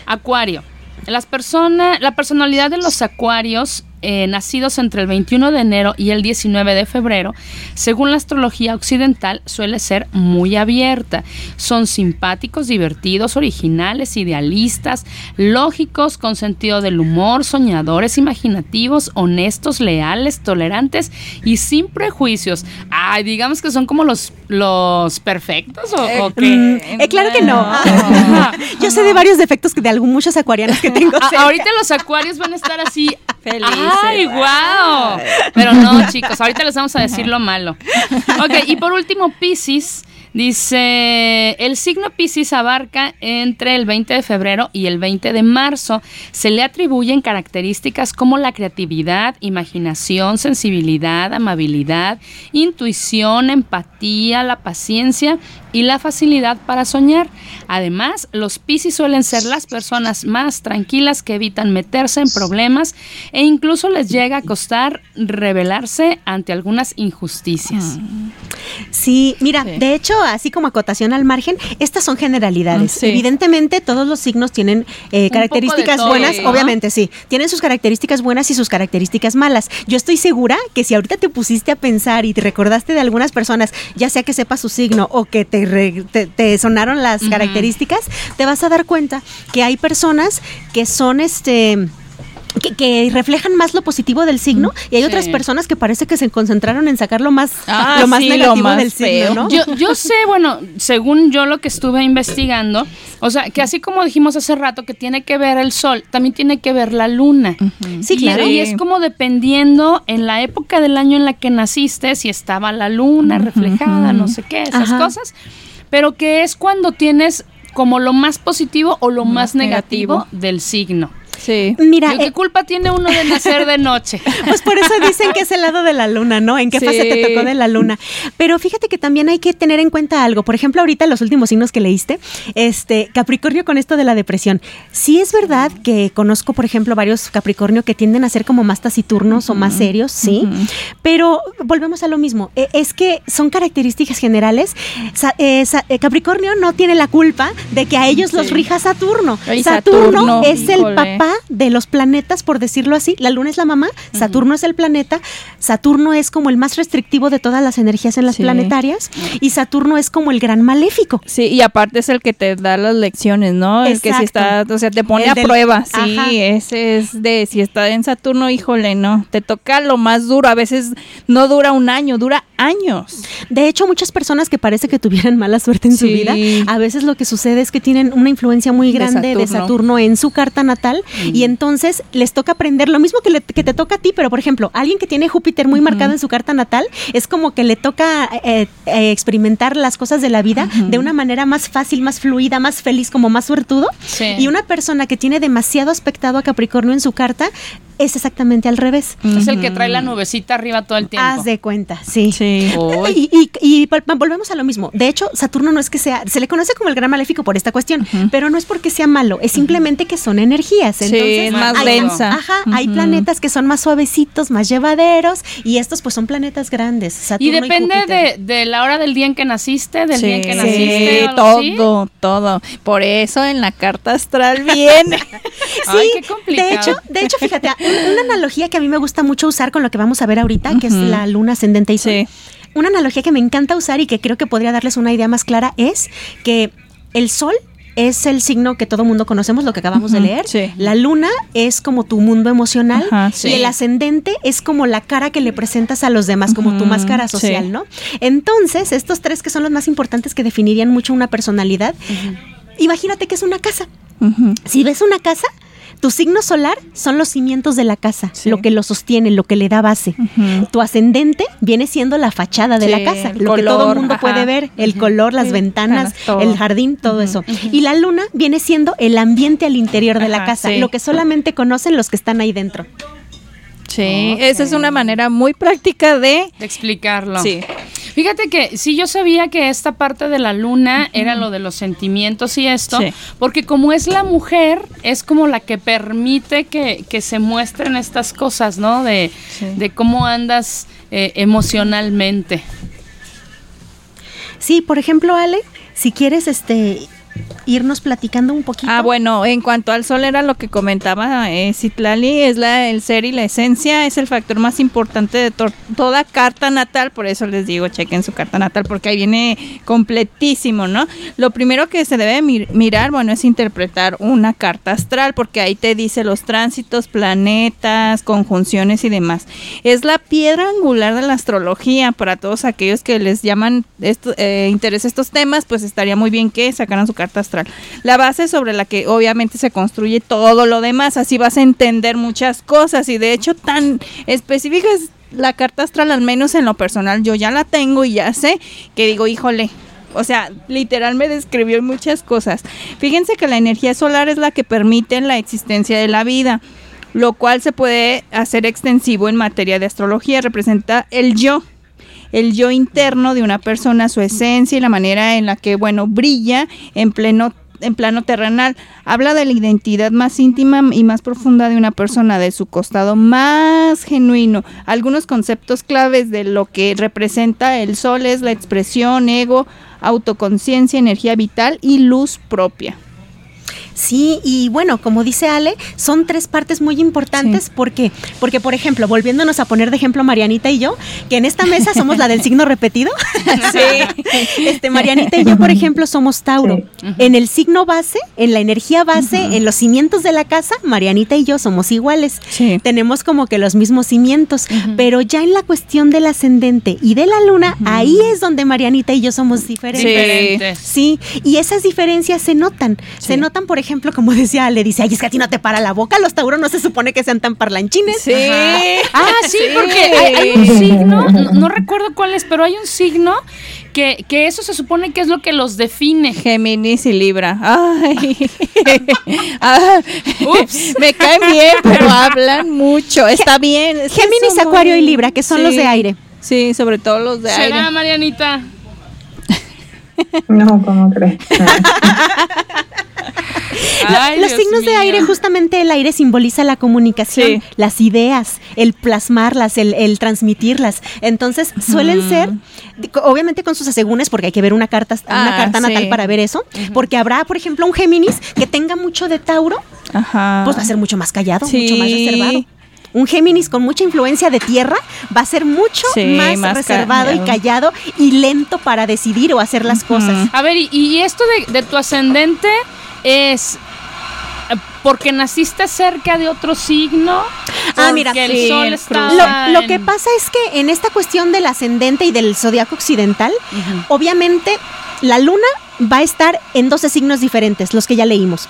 Acuario. Las personas, la personalidad de los acuarios eh, nacidos entre el 21 de enero y el 19 de febrero, según la astrología occidental, suele ser muy abierta. Son simpáticos, divertidos, originales, idealistas, lógicos, con sentido del humor, soñadores, imaginativos, honestos, leales, tolerantes y sin prejuicios. Ay, digamos que son como los, los perfectos o, o qué? Mm, eh, claro que no. Yo sé de varios defectos que de algunos muchos acuarianos que tengo. Ah, cerca. ahorita los acuarios van a estar así. Felices. ¡Ay, wow! Pero no, chicos, ahorita les vamos a decir lo malo. Ok, y por último, Pisces Dice, el signo Piscis abarca entre el 20 de febrero y el 20 de marzo. Se le atribuyen características como la creatividad, imaginación, sensibilidad, amabilidad, intuición, empatía, la paciencia y la facilidad para soñar. Además, los Piscis suelen ser las personas más tranquilas que evitan meterse en problemas e incluso les llega a costar rebelarse ante algunas injusticias. Sí, mira, Sí. de hecho, así como acotación al margen, estas son generalidades. Sí. Evidentemente, todos los signos tienen eh, características buenas, ¿no? obviamente sí. Tienen sus características buenas y sus características malas. Yo estoy segura que si ahorita te pusiste a pensar y te recordaste de algunas personas, ya sea que sepas su signo o que te, re- te, te sonaron las características, te vas a dar cuenta que hay personas que son este que, que reflejan más lo positivo del signo y hay otras personas que parece que se concentraron en sacar lo más, Ah, lo más sí, lo negativo más del feo. signo, ¿no? Yo, yo sé, bueno, según yo lo que estuve investigando, o sea, que así como dijimos hace rato que tiene que ver el sol, también tiene que ver la luna. Sí, Y- claro. Y, es como dependiendo en la época del año en la que naciste, si estaba la luna reflejada, no sé qué, esas Ajá. cosas, pero que es cuando tienes como lo más positivo o lo más, Más negativo, negativo. del signo. Sí. Mira, ¿Qué eh, culpa tiene uno de nacer de noche? pues por eso dicen que es el lado de la luna, ¿no? ¿En qué fase Sí. te tocó de la luna? Pero fíjate que también hay que tener en cuenta algo. Por ejemplo, ahorita los últimos signos que leíste, este Capricornio con esto de la depresión. Sí es verdad que conozco, por ejemplo, varios Capricornio que tienden a ser como más taciturnos o más serios, sí. Pero volvemos a lo mismo. E- Es que son características generales. Sa- eh, Sa- eh, Capricornio no tiene la culpa de que a ellos los rija Saturno. Ay, Saturno, Saturno, es el híjole. De los planetas, por decirlo así. La luna es la mamá, Saturno es el planeta, Saturno es como el más restrictivo de todas las energías en las Sí. planetarias y Saturno es como el gran maléfico. Sí, y aparte es el que te da las lecciones, ¿no? El que si está, Exacto. o sea, te pone El a del- prueba, sí, Ajá. ese es de, si está en Saturno, híjole, no, te toca lo más duro, a veces no dura un año, dura años. De hecho, muchas personas que parece que tuvieran mala suerte en su vida, a veces lo que sucede es que tienen una influencia muy De grande de Saturno, Saturno. en su carta natal y entonces les toca aprender lo mismo que, le- que te toca a ti, pero por ejemplo, alguien que tiene Júpiter muy marcado en su carta natal, es como que le toca eh, eh, experimentar las cosas de la vida de una manera más fácil, más fluida, más feliz, como más suertudo. Sí. Y una persona que tiene demasiado aspectado a Capricornio en su carta es exactamente al revés. Es el que trae la nubecita arriba todo el tiempo. Haz de cuenta, sí. Y, y- y vol- volvemos a lo mismo. De hecho, Saturno no es que sea, se le conoce como el gran maléfico por esta cuestión, pero no es porque sea malo, es simplemente que son energías. Sí, Entonces, es más hay- densa. Ajá, hay planetas que son más suavecitos, más llevaderos, y estos pues son planetas grandes. Y depende de, de la hora del día en que naciste, del día en que Sí, naciste. así. todo, todo. Por eso en la carta astral viene. Ay, qué complicado. De hecho, de hecho, fíjate, un- una analogía que a mí me gusta mucho usar con lo que vamos a ver ahorita, que es la luna ascendente y sol. Sí. Una analogía que me encanta usar y que creo que podría darles una idea más clara es que el sol es el signo que todo mundo conocemos, lo que acabamos de leer. sí. La luna es como tu mundo emocional Ajá, y el ascendente es como la cara que le presentas a los demás, como tu máscara sí. social, ¿no? Entonces, estos tres que son los más importantes que definirían mucho una personalidad, imagínate que es una casa. Si ves una casa, tu signo solar son los cimientos de la casa, Sí. lo que lo sostiene, lo que le da base. Tu ascendente viene siendo la fachada de Sí, la casa, lo que todo el mundo ajá. puede ver, el color, las Sí, ventanas, todo. el jardín, todo eso. Y la luna viene siendo el ambiente al interior de la casa, sí. lo que solamente conocen los que están ahí dentro. Sí, esa es una manera muy práctica de... De explicarlo. Sí. Fíjate que sí, yo sabía que esta parte de la luna era lo de los sentimientos y esto, Sí. porque como es la mujer, es como la que permite que, que se muestren estas cosas, ¿no? De, Sí. de cómo andas eh, emocionalmente. Sí, por ejemplo, Ale, si quieres este irnos platicando un poquito. Ah, bueno, en cuanto al sol era lo que comentaba eh, Citlali, es la, el ser y la esencia, es el factor más importante de to- toda carta natal, por eso les digo, chequen su carta natal, porque ahí viene completísimo, ¿no? Lo primero que se debe mir- mirar, bueno, es interpretar una carta astral, porque ahí te dice los tránsitos, planetas, conjunciones y demás. Es la piedra angular de la astrología, para todos aquellos que les llaman esto, eh, interés estos temas, pues estaría muy bien que sacaran su carta astral. La base sobre la que obviamente se construye todo lo demás, así vas a entender muchas cosas y de hecho tan específica es la carta astral, al menos en lo personal, yo ya la tengo y ya sé que digo, híjole, O sea, literal me describió muchas cosas. Fíjense que la energía solar es la que permite la existencia de la vida, lo cual se puede hacer extensivo en materia de astrología. Representa el yo, el yo interno de una persona, su esencia y la manera en la que, bueno, brilla en pleno en plano terrenal. Habla de la identidad más íntima y más profunda de una persona, de su costado más genuino. Algunos conceptos claves de lo que representa el sol es la expresión, ego, autoconciencia, energía vital y luz propia. Sí, y bueno, como dice Ale, son tres partes muy importantes Sí. porque, porque, por ejemplo, volviéndonos a poner de ejemplo Marianita y yo, que en esta mesa somos la del signo repetido. Sí. Este, Marianita y yo, por ejemplo, somos Tauro. En el signo base, en la energía base, en los cimientos de la casa, Marianita y yo somos iguales. Sí. Tenemos como que los mismos cimientos, pero ya en la cuestión del ascendente y de la luna, ahí es donde Marianita y yo somos diferentes. Diferentes. Sí, y esas diferencias se notan. Se notan, por ejemplo, como decía, le dice, ay, es que a ti no te para la boca, los tauros no se supone que sean tan parlanchines. Sí. Ah, sí, porque hay, hay un signo, no, no recuerdo cuál es, pero hay un signo que, que eso se supone que es lo que los define. Géminis y Libra. Ay. Ah, Ups. Me caen bien, pero hablan mucho. Está bien. Géminis, Acuario muy- y Libra, que son los de aire. Sí, sobre todo los de ¿Será, aire. Marianita? No, ¿cómo crees? Ay, los Dios signos de aire, justamente el aire simboliza la comunicación, Sí. las ideas, el plasmarlas, el, el transmitirlas. Entonces, suelen ser, obviamente con sus asegúnes, porque hay que ver una carta, una Ah, carta natal sí. para ver eso, porque habrá, por ejemplo, un Géminis que tenga mucho de Tauro, Ajá. pues va a ser mucho más callado, Sí. mucho más reservado. Un Géminis con mucha influencia de tierra va a ser mucho Sí, más, más reservado y callado. y lento para decidir o hacer las cosas. A ver, y, y esto de, de tu ascendente es porque naciste cerca de otro signo. Ah, mira, el sí, sol está. Lo, que pasa es que en esta cuestión del ascendente y del zodiaco occidental, obviamente la luna va a estar en 12 signos diferentes, los que ya leímos.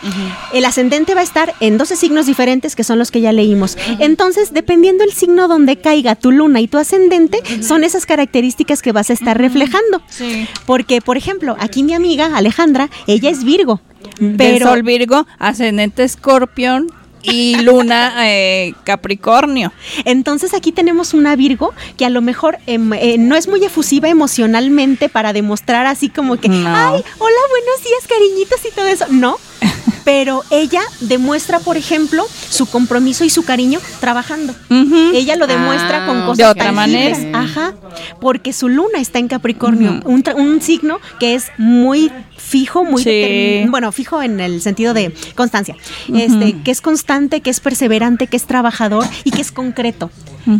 El ascendente va a estar en 12 signos diferentes, que son los que ya leímos. Entonces, dependiendo el signo donde caiga tu luna y tu ascendente, son esas características que vas a estar reflejando. Sí. Porque, por ejemplo, aquí mi amiga Alejandra, ella es Virgo. Del Pero Sol Virgo, ascendente Escorpión y Luna eh, Capricornio. Entonces aquí tenemos una Virgo que a lo mejor em, eh, no es muy efusiva emocionalmente para demostrar así como que, No. ay, hola, buenos días, cariñitos y todo eso. No. Pero ella demuestra, por ejemplo, su compromiso y su cariño trabajando. Ella lo demuestra Ah, con de cosas otra tangibles. manera. Ajá. Porque su luna está en Capricornio. Un, signo que es muy fijo, muy Sí. bueno, fijo en el sentido de constancia. Este, que es constante, que es perseverante, que es trabajador y que es concreto.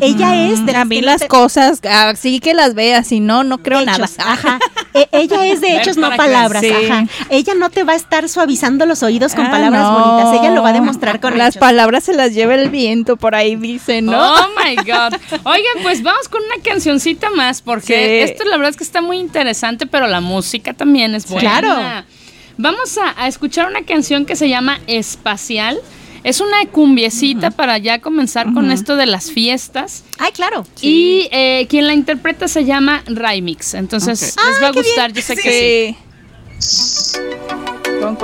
Ella es de a las mí que no las cosas, así que las veas, si no, no creo hechos, nada. Ajá. E- ella es de hechos, no palabras. sí. Ajá. Ella no te va a estar suavizando los oídos con Ah, palabras no. bonitas. Ella lo va a demostrar con Las hechos. palabras se las lleva el viento, por ahí dicen, ¿no? Oh my God. Oigan, pues vamos con una cancioncita más, porque Sí. esto la verdad es que está muy interesante, pero la música también es buena. Claro. Vamos a, a escuchar una canción que se llama Espacial. Es una cumbiecita para ya comenzar con esto de las fiestas. Ay, claro. Y eh, quien la interpreta se llama Rymix. Entonces les va a Ah, gustar, yo sé que sí. Sí. ¿Con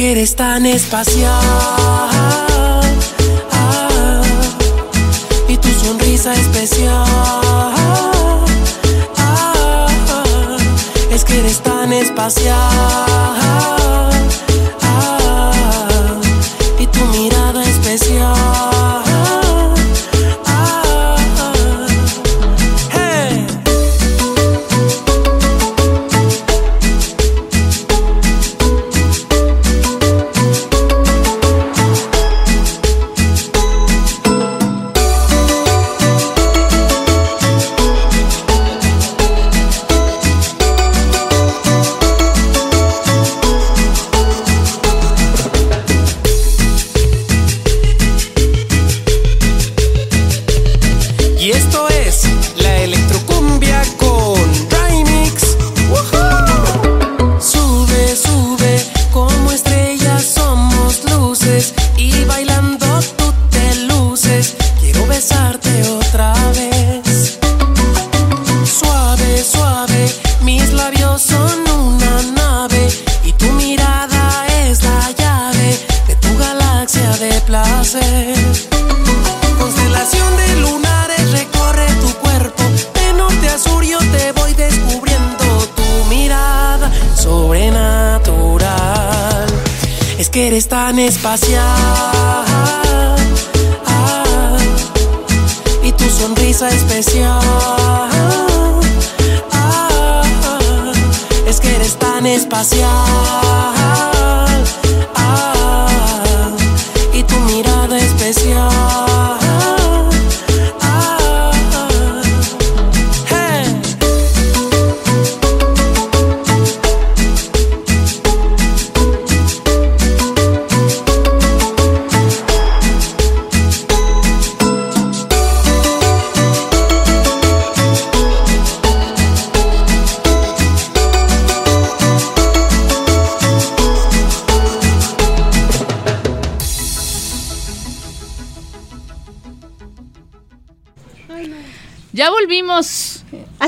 que eres tan espacial. Y tu sonrisa especial. Es que eres tan espacial.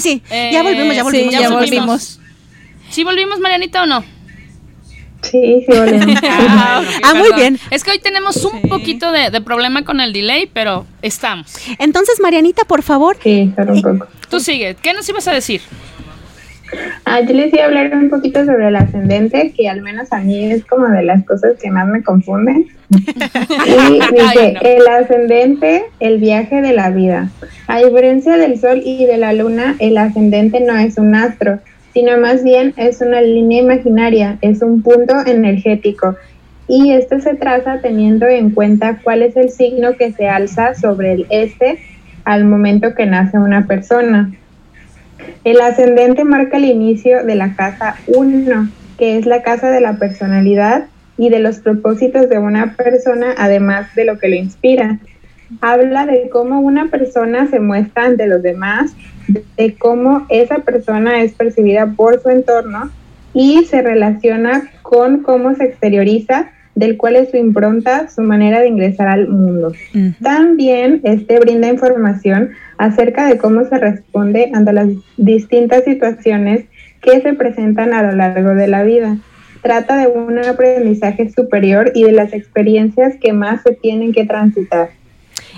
Sí, Eh, ya volvimos, ya volvimos. sí, ya volvimos. ¿Sí volvimos, Marianita, o no? Sí, sí, volvemos. Ah, Ah, muy bien. Es que hoy tenemos un poquito de, de problema con el delay, pero estamos. Entonces, Marianita, por favor, Sí, un poco. Tú sigue. ¿Qué nos ibas a decir? Ah, yo les iba a hablar un poquito sobre el ascendente, que al menos a mí es como de las cosas que más me confunden. Y dice, Ay, no. el ascendente, el viaje de la vida. A diferencia del sol y de la luna, el ascendente no es un astro, sino más bien es una línea imaginaria, es un punto energético. Y este se traza teniendo en cuenta cuál es el signo que se alza sobre el este al momento que nace una persona. El ascendente marca el inicio de la casa 1, que es la casa de la personalidad y de los propósitos de una persona, además de lo que lo inspira. Habla de cómo una persona se muestra ante los demás, de cómo esa persona es percibida por su entorno y se relaciona con cómo se exterioriza, del cual es su impronta, su manera de ingresar al mundo. También este brinda información acerca de cómo se responde ante las distintas situaciones que se presentan a lo largo de la vida. Trata de un aprendizaje superior y de las experiencias que más se tienen que transitar.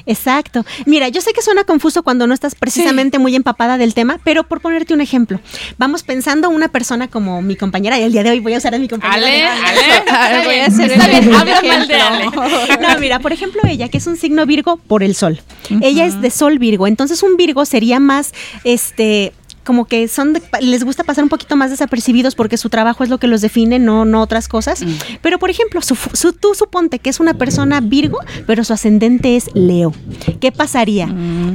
Exacto. Mira, yo sé que suena confuso cuando no estás precisamente muy empapada del tema, pero por ponerte un ejemplo, vamos pensando una persona como mi compañera, y el día de hoy voy a usar a mi compañera. Ale, de- Ale. Está voy a bien, hacer está el bien, habla mal de. Ale. No, mira, por ejemplo, ella, que es un signo Virgo por el Sol. Ella es de Sol Virgo. Entonces, un Virgo sería más, este como que son de- les gusta pasar un poquito más desapercibidos porque su trabajo es lo que los define, no, no otras cosas. Pero, por ejemplo, su, su- tú suponte que es una persona Virgo, pero su ascendente es Leo. ¿Qué pasaría?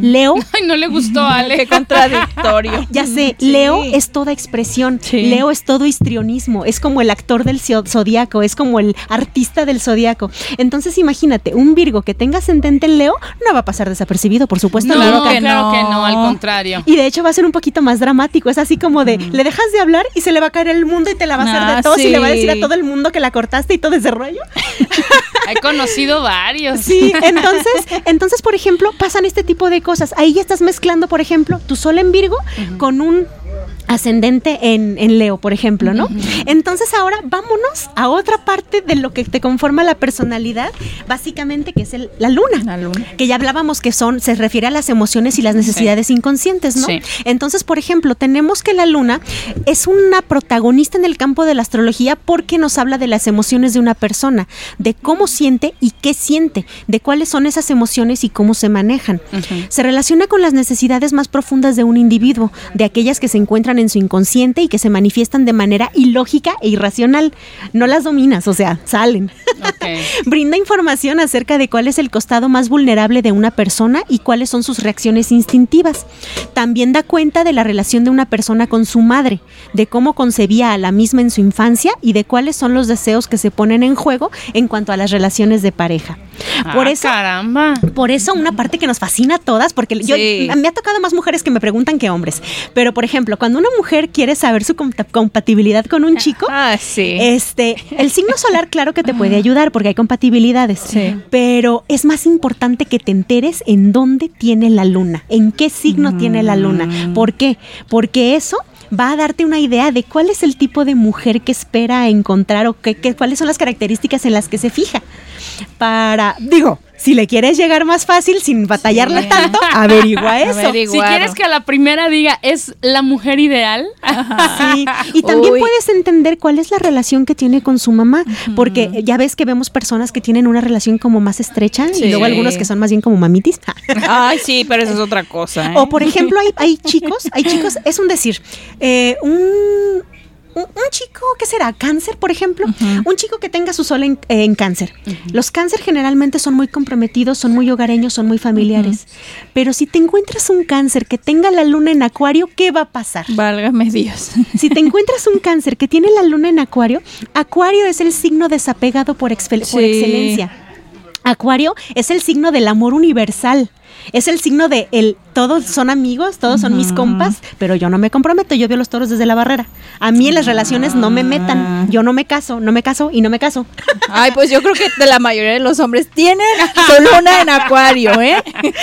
Leo Ay, no le gustó a Ale. Qué contradictorio. ya sé, Sí. Leo es toda expresión. Sí. Leo es todo histrionismo. Es como el actor del zodiaco, es como el artista del zodiaco. Entonces, imagínate, un Virgo que tenga ascendente en Leo no va a pasar desapercibido, por supuesto. No, Claro que claro no. que no, al contrario. Y de hecho va a ser un poquito más dramático. Es así como de, le dejas de hablar y se le va a caer el mundo y te la va a hacer Ah, de todos y le va a decir a todo el mundo que la cortaste y todo ese rollo. He conocido varios. Sí, entonces, entonces, por ejemplo, pasan este tipo de cosas. Ahí ya estás mezclando, por ejemplo, tu sol en Virgo con un ascendente en, en Leo, por ejemplo, ¿no? Entonces ahora vámonos a otra parte de lo que te conforma la personalidad, básicamente que es el- la luna. La luna. Que ya hablábamos que son, se refiere a las emociones y las necesidades inconscientes, ¿no? Sí. Entonces, por ejemplo, tenemos que la luna es una protagonista en el campo de la astrología porque nos habla de las emociones de una persona, de cómo siente y qué siente, de cuáles son esas emociones y cómo se manejan. Se relaciona con las necesidades más profundas de un individuo, de aquellas que se encuentran en su inconsciente y que se manifiestan de manera ilógica e irracional. No las dominas, o sea, salen. Ok. Brinda información acerca de cuál es el costado más vulnerable de una persona y cuáles son sus reacciones instintivas. También da cuenta de la relación de una persona con su madre, de cómo concebía a la misma en su infancia y de cuáles son los deseos que se ponen en juego en cuanto a las relaciones de pareja. Por Ah, eso, Caramba. por eso una parte que nos fascina a todas, porque yo, Sí. me ha tocado más mujeres que me preguntan que hombres. Pero, por ejemplo, cuando una mujer quiere saber su compa- compatibilidad con un chico, Ah, sí. este, el signo solar, claro que te puede ayudar porque hay compatibilidades. Sí. Pero es más importante que te enteres en dónde tiene la luna, en qué signo tiene la luna. ¿Por qué? Porque eso va a darte una idea de cuál es el tipo de mujer que espera encontrar o qué, qué- cuáles son las características en las que se fija. Para, digo, Si le quieres llegar más fácil sin batallarla tanto, averigua eso. Si quieres que a la primera diga es la mujer ideal, Sí, y también Uy. puedes entender cuál es la relación que tiene con su mamá, porque ya ves que vemos personas que tienen una relación como más estrecha Sí. y luego algunos que son más bien como mamitis. Ay, sí, pero eso es otra cosa. ¿eh? O por ejemplo, hay, hay chicos, hay chicos, es un decir, eh, un, un, un chico, ¿qué será? ¿Cáncer, por ejemplo? Un chico que tenga su sol en, eh, en cáncer. Los cáncer generalmente son muy comprometidos, son muy hogareños, son muy familiares. Pero si te encuentras un cáncer que tenga la luna en acuario, ¿qué va a pasar? Válgame Dios. Si te encuentras un cáncer que tiene la luna en acuario, acuario es el signo desapegado por, por excelencia. Acuario es el signo del amor universal. Es el signo de el todos son amigos, todos son mis compas, pero yo no me comprometo, yo veo los toros desde la barrera. A mí en las relaciones no me metan, yo no me caso, no me caso y no me caso. Ay, pues yo creo que de la mayoría de los hombres tienen su luna en acuario, ¿eh?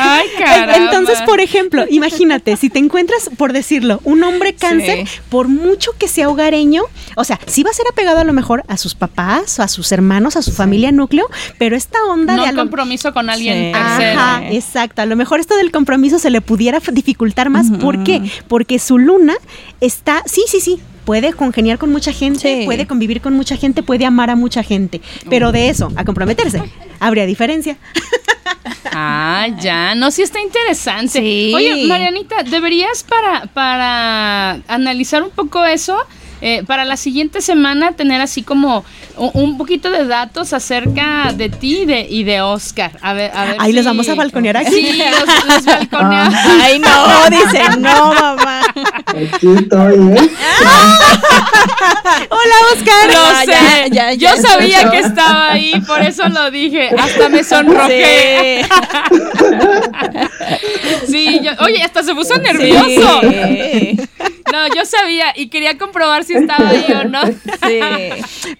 ay caramba. Entonces, por ejemplo, imagínate, si te encuentras, por decirlo, un hombre cáncer, Sí. por mucho que sea hogareño, o sea, sí va a ser apegado a lo mejor a sus papás, a sus hermanos, a su familia núcleo, pero esta onda no de algo... compromiso con alguien Sí. tercero. Ajá, exacto. A lo mejor esto del compromiso se le pudiera dificultar más. ¿Por qué? Porque su luna está, sí, sí, sí. Puede congeniar con mucha gente, Sí. puede convivir con mucha gente, puede amar a mucha gente. Pero de eso, a comprometerse, habría diferencia. Ah, ya, no, sí está interesante. Sí. Oye, Marianita, deberías para, para analizar un poco eso, eh, para la siguiente semana tener así como un, poquito de datos acerca de ti y de, y de Oscar. A ver, a ver Ahí los si- vamos a balconear aquí. Sí, los, los balconeamos. Ay, no, dice, no, mamá. Aquí estoy, ¿eh? Hola, Oscar. Lo Ah, sé. ya, ya, Yo ya sabía que estaba ahí, por eso lo dije. Hasta me sonrojé. Sí, yo- oye, hasta se puso nervioso. Sí. No, yo sabía y quería comprobar si estaba ahí o no. Sí.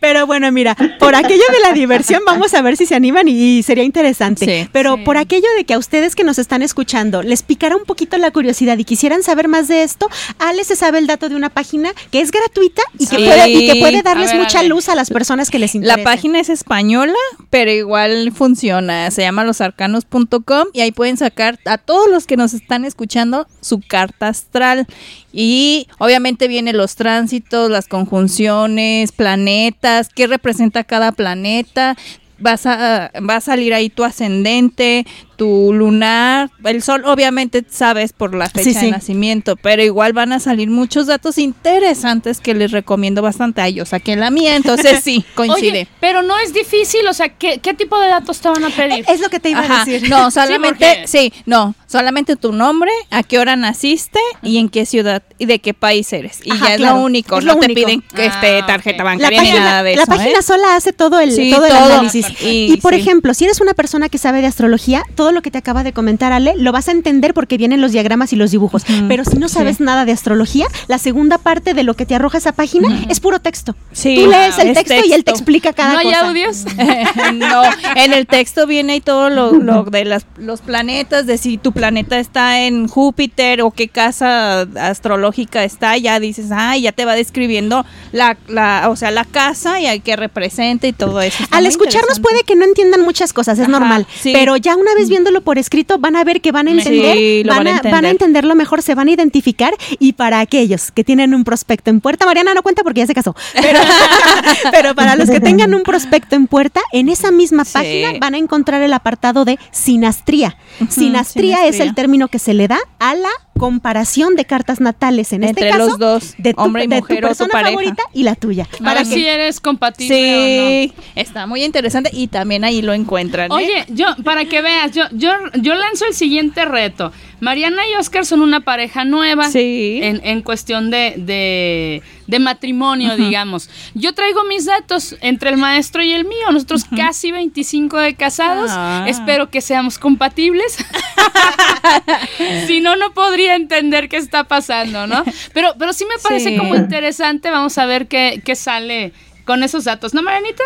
Pero bueno, mira, por aquello de la diversión, vamos a ver si se animan y, y sería interesante. Sí. Pero Sí. por aquello de que a ustedes que nos están escuchando les picara un poquito la curiosidad y quisieran saber más de esto, Ale se sabe el dato de una página que es gratuita y que, Sí. puede, y que puede darles A ver, mucha luz a las personas que les La interesa. página es española, pero igual funciona. Se llama losarcanos.com y ahí pueden sacar a todos los que nos están escuchando su carta astral. Y obviamente vienen los tránsitos, las conjunciones, planetas, qué representa cada planeta. Vas a, va a salir ahí tu ascendente, tu lunar, el sol obviamente sabes por la fecha Sí, de nacimiento, pero igual van a salir muchos datos interesantes que les recomiendo bastante. Ay, yo saqué la mía, entonces sí, coincide. Oye, pero no es difícil, o sea, ¿qué, qué tipo de datos te van a pedir? Es lo que te iba a decir. No, solamente, sí, no, solamente tu nombre, a qué hora naciste y en qué ciudad y de qué país eres. Y Ajá, ya es claro, lo único, es no te piden Ah, este, tarjeta La bancaria ni página, nada de la eso. página ¿eh? sola hace todo el, Sí, todo el todo. análisis. Y- Y, por sí. ejemplo, si eres una persona que sabe de astrología, todo lo que te acaba de comentar Ale, lo vas a entender porque vienen los diagramas y los dibujos. Pero si no sabes nada de astrología, la segunda parte de lo que te arroja esa página es puro texto. Sí, Tú lees el texto, y él te explica cada ¿No hay cosa. audios? no, en el texto viene ahí todo lo, lo de las, los planetas, de si tu planeta está en Júpiter o qué casa astrológica está, ya dices, ah, ya te va describiendo la, la, o sea, la casa y a qué representa y todo eso. Está Al escucharnos puede que no entiendan muchas cosas, es Ajá, normal. sí. Pero ya una vez por escrito, van a ver que van a entender, van, van a entender. van a entenderlo mejor, se van a identificar. Y para aquellos que tienen un prospecto en puerta, Mariana no cuenta porque ya se casó. Pero, pero para los que tengan un prospecto en puerta, en esa misma Sí. página van a encontrar el apartado de sinastría. Sinastría es el término que se le da a la comparación de cartas natales, en Entre este caso, los dos, de tu, hombre y de tu mujer o tu persona pareja. favorita y la tuya. A Para ver que si eres compatible o Sí, está muy interesante y también ahí lo encuentran. no. ¿eh? Oye, yo, para que veas, yo, yo, yo lanzo el siguiente reto. Mariana y Oscar son una pareja nueva Sí. en, en cuestión de, de, de matrimonio, digamos. Yo traigo mis datos entre el maestro y el mío. Nosotros casi 25 de casados. Ah. Espero que seamos compatibles. si no, no podría entender qué está pasando, ¿no? Pero, pero sí me parece Sí. como interesante. Vamos a ver qué, qué sale con esos datos, ¿no, Marianita?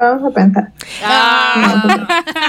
Vamos a pensar. Ah.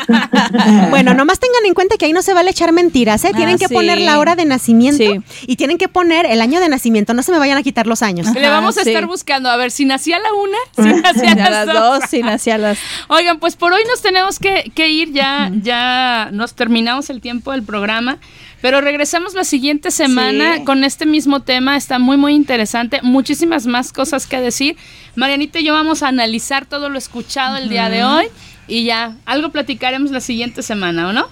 Bueno, nomás tengan en cuenta que ahí no se vale echar mentiras, ¿eh? Tienen Ah, que sí. poner la hora de nacimiento Sí. y tienen que poner el año de nacimiento. No se me vayan a quitar los años. Le vamos a sí. estar buscando a ver si nacía la una, si nacía A las dos. sin hacia las. Oigan, pues por hoy nos tenemos que, que ir, ya, ya nos terminamos el tiempo del programa, pero regresamos la siguiente semana Sí. con este mismo tema, está muy muy interesante, muchísimas más cosas que decir. Marianita y yo vamos a analizar todo lo escuchado el día de hoy y ya, algo platicaremos la siguiente semana, ¿o no?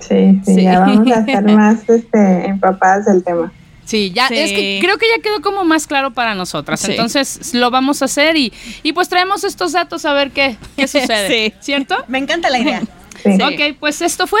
Sí, sí, Sí. ya vamos a estar más este, empapadas del tema. Sí, ya Sí. es que creo que ya quedó como más claro para nosotras. Sí. Entonces lo vamos a hacer y, y pues traemos estos datos a ver qué, qué sucede. Sí. ¿Cierto? Me encanta la idea. Sí. Ok, pues esto fue.